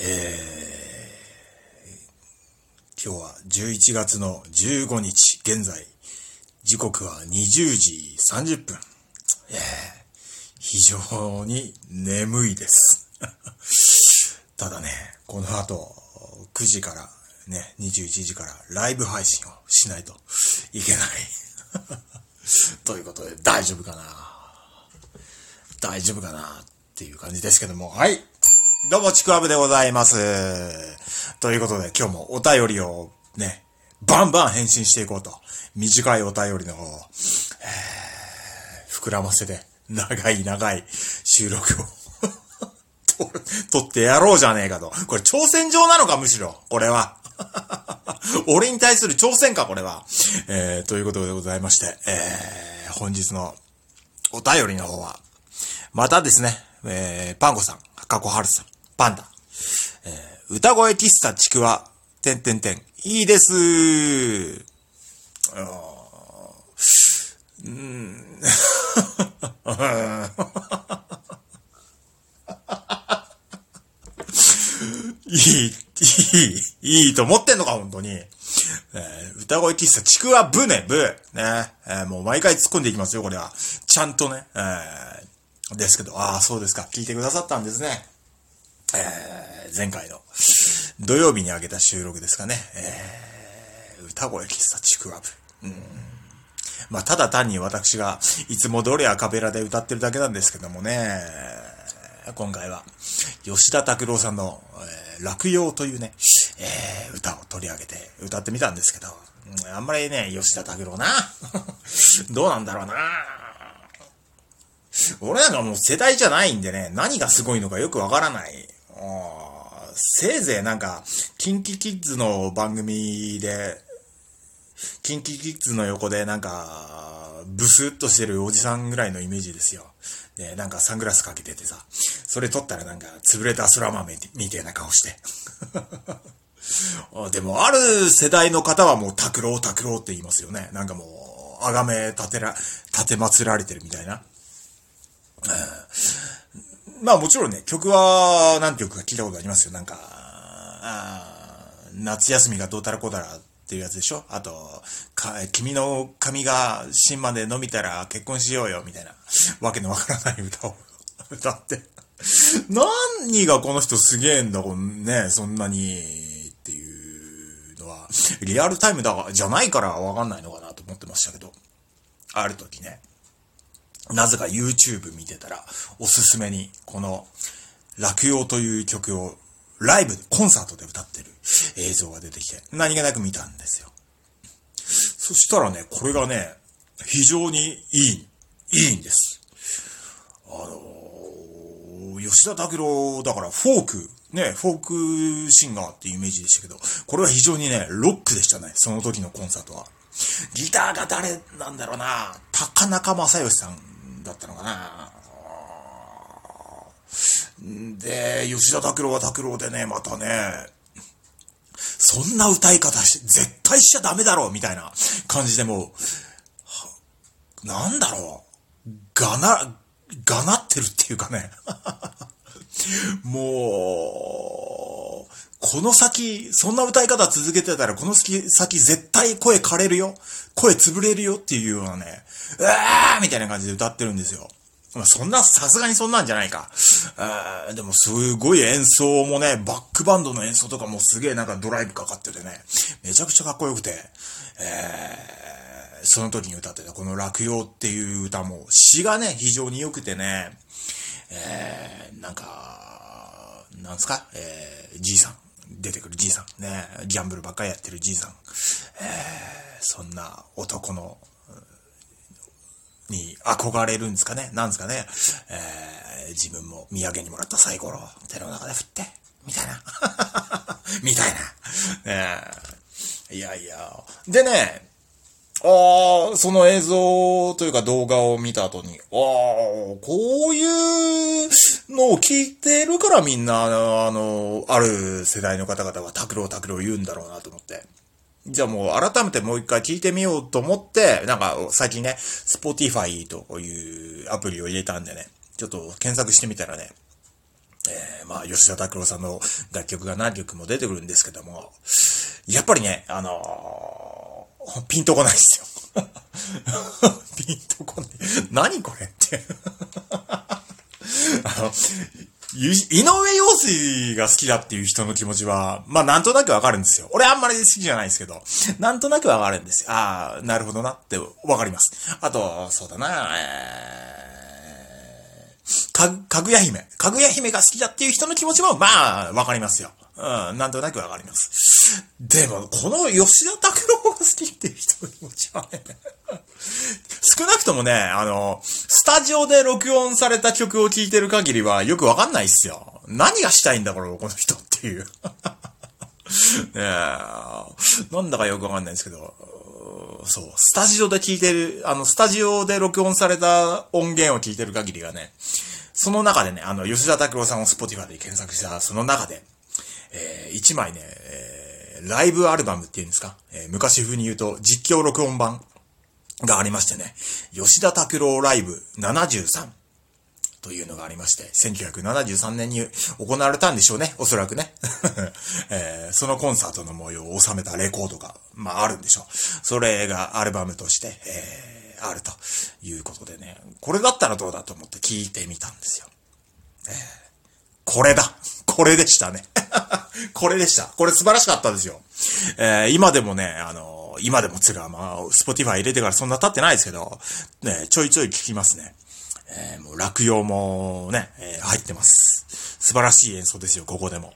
えー、今日は11月の15日、現在、時刻は20時30分。えー、非常に眠いです。ただね、この後、9時からね、21時からライブ配信をしないといけない。ということで、大丈夫かな？大丈夫かな？っていう感じですけども、はい。どうも、ちくわぶでございます。ということで、今日もお便りをね、バンバン返信していこうと。短いお便りの方を、えー、膨らませて、長い長い収録を 撮ってやろうじゃねえかと。これ挑戦状なのか、むしろ。これは。俺に対する挑戦か、これは。えー、ということでございまして、えー、本日のお便りの方は、またですね、えー、パンコさん、過去春さん、パンダ。えー、歌声喫茶ちくわ、てんてんてん。いいです。うん。いい、いい、いいと思ってんのか、本当に。えー、歌声喫茶、ちくわぶね、ぶ。ね。えー、もう毎回突っ込んでいきますよ、これは。ちゃんとね。えー、ですけど、ああ、そうですか。聞いてくださったんですね。えー、前回の土曜日に上げた収録ですかね。えー、歌声喫茶ちくわぶ。うん。まあ、ただ単に私がいつも通りアカペラで歌ってるだけなんですけどもね。今回は、吉田拓郎さんの、えー、落葉というね、えー、歌を取り上げて歌ってみたんですけど、あんまりね、吉田拓郎な。どうなんだろうな。俺なんかもう世代じゃないんでね、何がすごいのかよくわからない。せいぜいなんか、キンキキッズの番組で、キンキキッズの横でなんか、ブスッとしてるおじさんぐらいのイメージですよ。で、なんかサングラスかけててさ、それ撮ったらなんか潰れた空豆みたいな顔して。でも、ある世代の方はもう、拓郎、拓郎って言いますよね。なんかもう、あがめ立てら、立て祀られてるみたいな。まあもちろんね、曲は何曲か聞いたことありますよ。なんか、夏休みがどうたらこうたらっていうやつでしょ。あと、か、君の髪が芯まで伸びたら結婚しようよ、みたいな、わけのわからない歌を歌って。何がこの人すげえんだ、こんね、そんなに、っていうのは、リアルタイムだ、じゃないからわかんないのかなと思ってましたけど、ある時ね、なぜか YouTube 見てたら、おすすめに、この、落葉という曲をライブ、コンサートで歌ってる映像が出てきて、何気なく見たんですよ。そしたらね、これがね、非常にいい、いいんです。あのー吉田拓郎、だからフォーク、ね、フォークシンガーっていうイメージでしたけど、これは非常にね、ロックでしたね、その時のコンサートは。ギターが誰なんだろうな、高中正義さんだったのかな。で、吉田拓郎は拓郎でね、またね、そんな歌い方して、絶対しちゃダメだろうみたいな感じでもう、なんだろう、がな、がなってるっていうかね。もう、この先、そんな歌い方続けてたら、この先絶対声枯れるよ。声潰れるよっていうようなね、うわーみたいな感じで歌ってるんですよ。まあ、そんな、さすがにそんなんじゃないか。あでもすごい演奏もね、バックバンドの演奏とかもすげえなんかドライブかかっててね、めちゃくちゃかっこよくて、えー、その時に歌ってたこの落葉っていう歌も詩がね、非常に良くてね、えー、なんか、なんすか、えー、じいさん。出てくるじいさん。ね、ギャンブルばっかりやってるじいさん。えー、そんな男のに憧れるんですかね？なんですかね？えー、自分も土産にもらったサイコロを手の中で振って、みたいな。みたいな。ねいやいや。でね、ああ、その映像というか動画を見た後に、ああ、こういうのを聞いてるからみんな、あの、ある世代の方々は拓郎拓郎言うんだろうなと思って。じゃあもう改めてもう一回聞いてみようと思って、なんか最近ね、Spotify というアプリを入れたんでね、ちょっと検索してみたらね、えー、まあ、吉田拓郎さんの楽曲が何曲も出てくるんですけども、やっぱりね、あのー、ピンとこないですよ。ピンとこない。何これって あの、井上陽水が好きだっていう人の気持ちは、まあなんとなくわかるんですよ。俺あんまり好きじゃないですけど、なんとなくわかるんですよ。ああ、なるほどなってわかります。あと、そうだな、えー、か、かぐや姫。かぐや姫が好きだっていう人の気持ちも、まあ、わかりますよ。うん、なんとなくわかります。でも、この吉田拓郎が好きっていう人の気持ちはね 少なくともね、あの、スタジオで録音された曲を聴いてる限りはよくわかんないっすよ。何がしたいんだこれ、この人っていう。ねえ、なんだかよくわかんないんですけど、そう、スタジオで聴いてる、あの、スタジオで録音された音源を聴いてる限りがね、その中でね、あの、吉田拓郎さんを Spotify で検索したその中で、えー、1枚ね、えー、ライブアルバムっていうんですか、えー、昔風に言うと実況録音版がありましてね、吉田拓郎ライブ73というのがありまして、1973年に行われたんでしょうね、おそらくね。えー、そのコンサートの模様を収めたレコードが、まああるんでしょう。それがアルバムとして、えー、あるということでね、これだったらどうだと思って聞いてみたんですよ。えー、これだこれでしたね。これでした。これ素晴らしかったですよ。えー、今でもね、あのー、今でもつが、まあ、スポティファイ入れてからそんな経ってないですけど、ね、ちょいちょい聞きますね。えー、もう落葉もね、えー、入ってます。素晴らしい演奏ですよ、ここでも。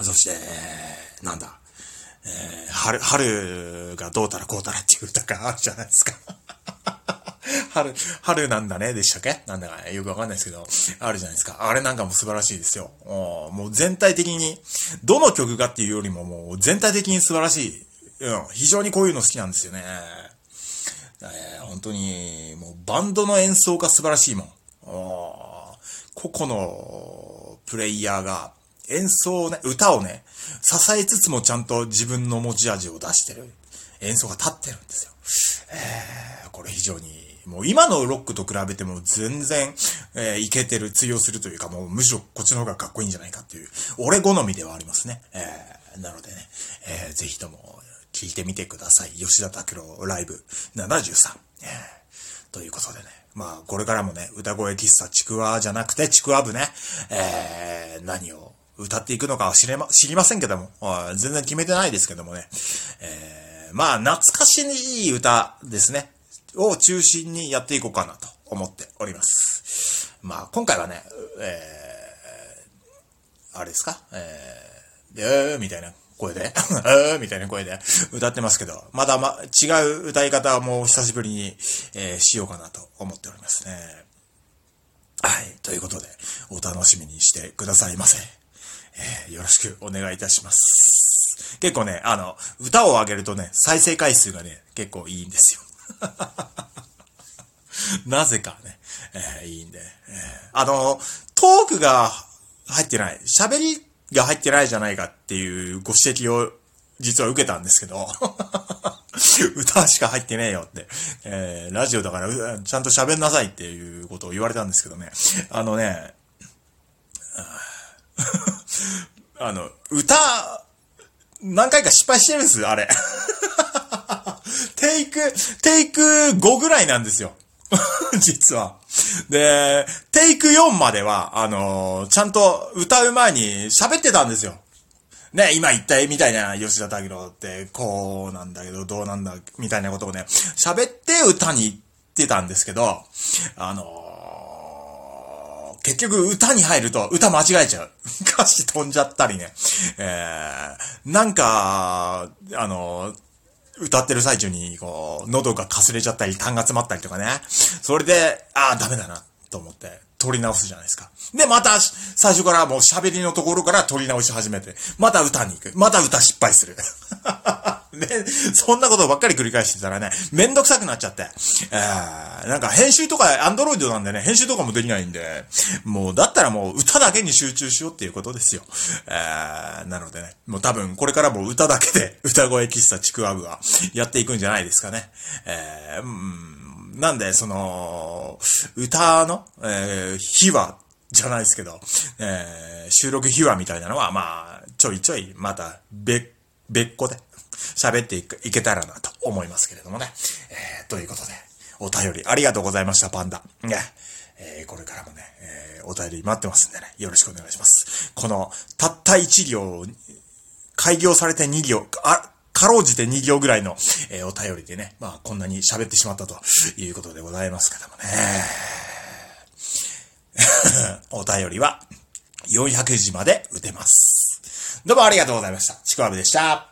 そして、なんだ、えー、春、春がどうたらこうたらっていう歌があるじゃないですか。春、春なんだね、でしたっけ？なんだかねよくわかんないですけど、あるじゃないですか。あれなんかも素晴らしいですよ。もう全体的に、どの曲かっていうよりももう全体的に素晴らしい。うん、非常にこういうの好きなんですよね。えー、本当に、もうバンドの演奏が素晴らしいもん。個々のプレイヤーが演奏をね、歌をね、支えつつもちゃんと自分の持ち味を出してる。演奏が立ってるんですよ。えー、これ非常にもう今のロックと比べても全然、えー、いけてる、通用するというか、もうむしろこっちの方がかっこいいんじゃないかっていう、俺好みではありますね。えー、なのでね、えー、ぜひとも聞いてみてください。吉田拓郎ライブ73。えー、ということでね。まあ、これからもね、歌声喫茶ちくわじゃなくてちくわ部ね、えー、何を歌っていくのかは知れま、知りませんけども、全然決めてないですけどもね、えー、まあ、懐かしい歌ですね。を中心にやっていこうかなと思っております。まあ、今回はね、えー、あれですか？えー、えー、みたいな声で、えー、みたいな声で歌ってますけど、まだま、違う歌い方も久しぶりに、えー、しようかなと思っておりますね。はい。ということで、お楽しみにしてくださいませ。えー、よろしくお願いいたします。結構ね、あの、歌を上げるとね、再生回数がね、結構いいんですよ。なぜかね、えー、いいんで、えー、あの、トークが入ってない、喋りが入ってないじゃないかっていうご指摘を実は受けたんですけど、歌しか入ってねえよって、えー、ラジオだからちゃんと喋んなさいっていうことを言われたんですけどね、あのね、あの、歌、何回か失敗してるんです、あれ。テイク、テイク5ぐらいなんですよ。実は。で、テイク4までは、あのー、ちゃんと歌う前に喋ってたんですよ。ね、今言ったみたいな吉田拓郎って、こうなんだけど、どうなんだ、みたいなことをね、喋って歌に行ってたんですけど、あのー、結局歌に入ると歌間違えちゃう。歌詞飛んじゃったりね。えー、なんか、あの歌ってる最中に、こう、喉がかすれちゃったり、痰が詰まったりとかね。それで、ああ、ダメだな、と思って、撮り直すじゃないですか。で、また、最初からもう喋りのところから撮り直し始めて、また歌に行く。また歌失敗する。で、そんなことばっかり繰り返してたらね、めんどくさくなっちゃって。えー、なんか編集とか、アンドロイドなんでね、編集とかもできないんで、もう、だったらもう歌だけに集中しようっていうことですよ。えー、なのでね、もう多分これからも歌だけで、歌声喫茶ちくわぶはやっていくんじゃないですかね。えー、うんなんで、その、歌の、えー、秘話じゃないですけど、えー、収録秘話みたいなのは、まあ、ちょいちょい、また、別、別個で、喋っていく、いけたらなと思いますけれどもね。えー、ということで、お便りありがとうございました、パンダ。ね。えー、これからもね、えー、お便り待ってますんでね、よろしくお願いします。この、たった1行、開業されて2行、あ、かろうじて2行ぐらいの、えー、お便りでね、まあ、こんなに喋ってしまったということでございますけどもね。お便りは400字まで打てます。どうもありがとうございました。ちくわぶでした。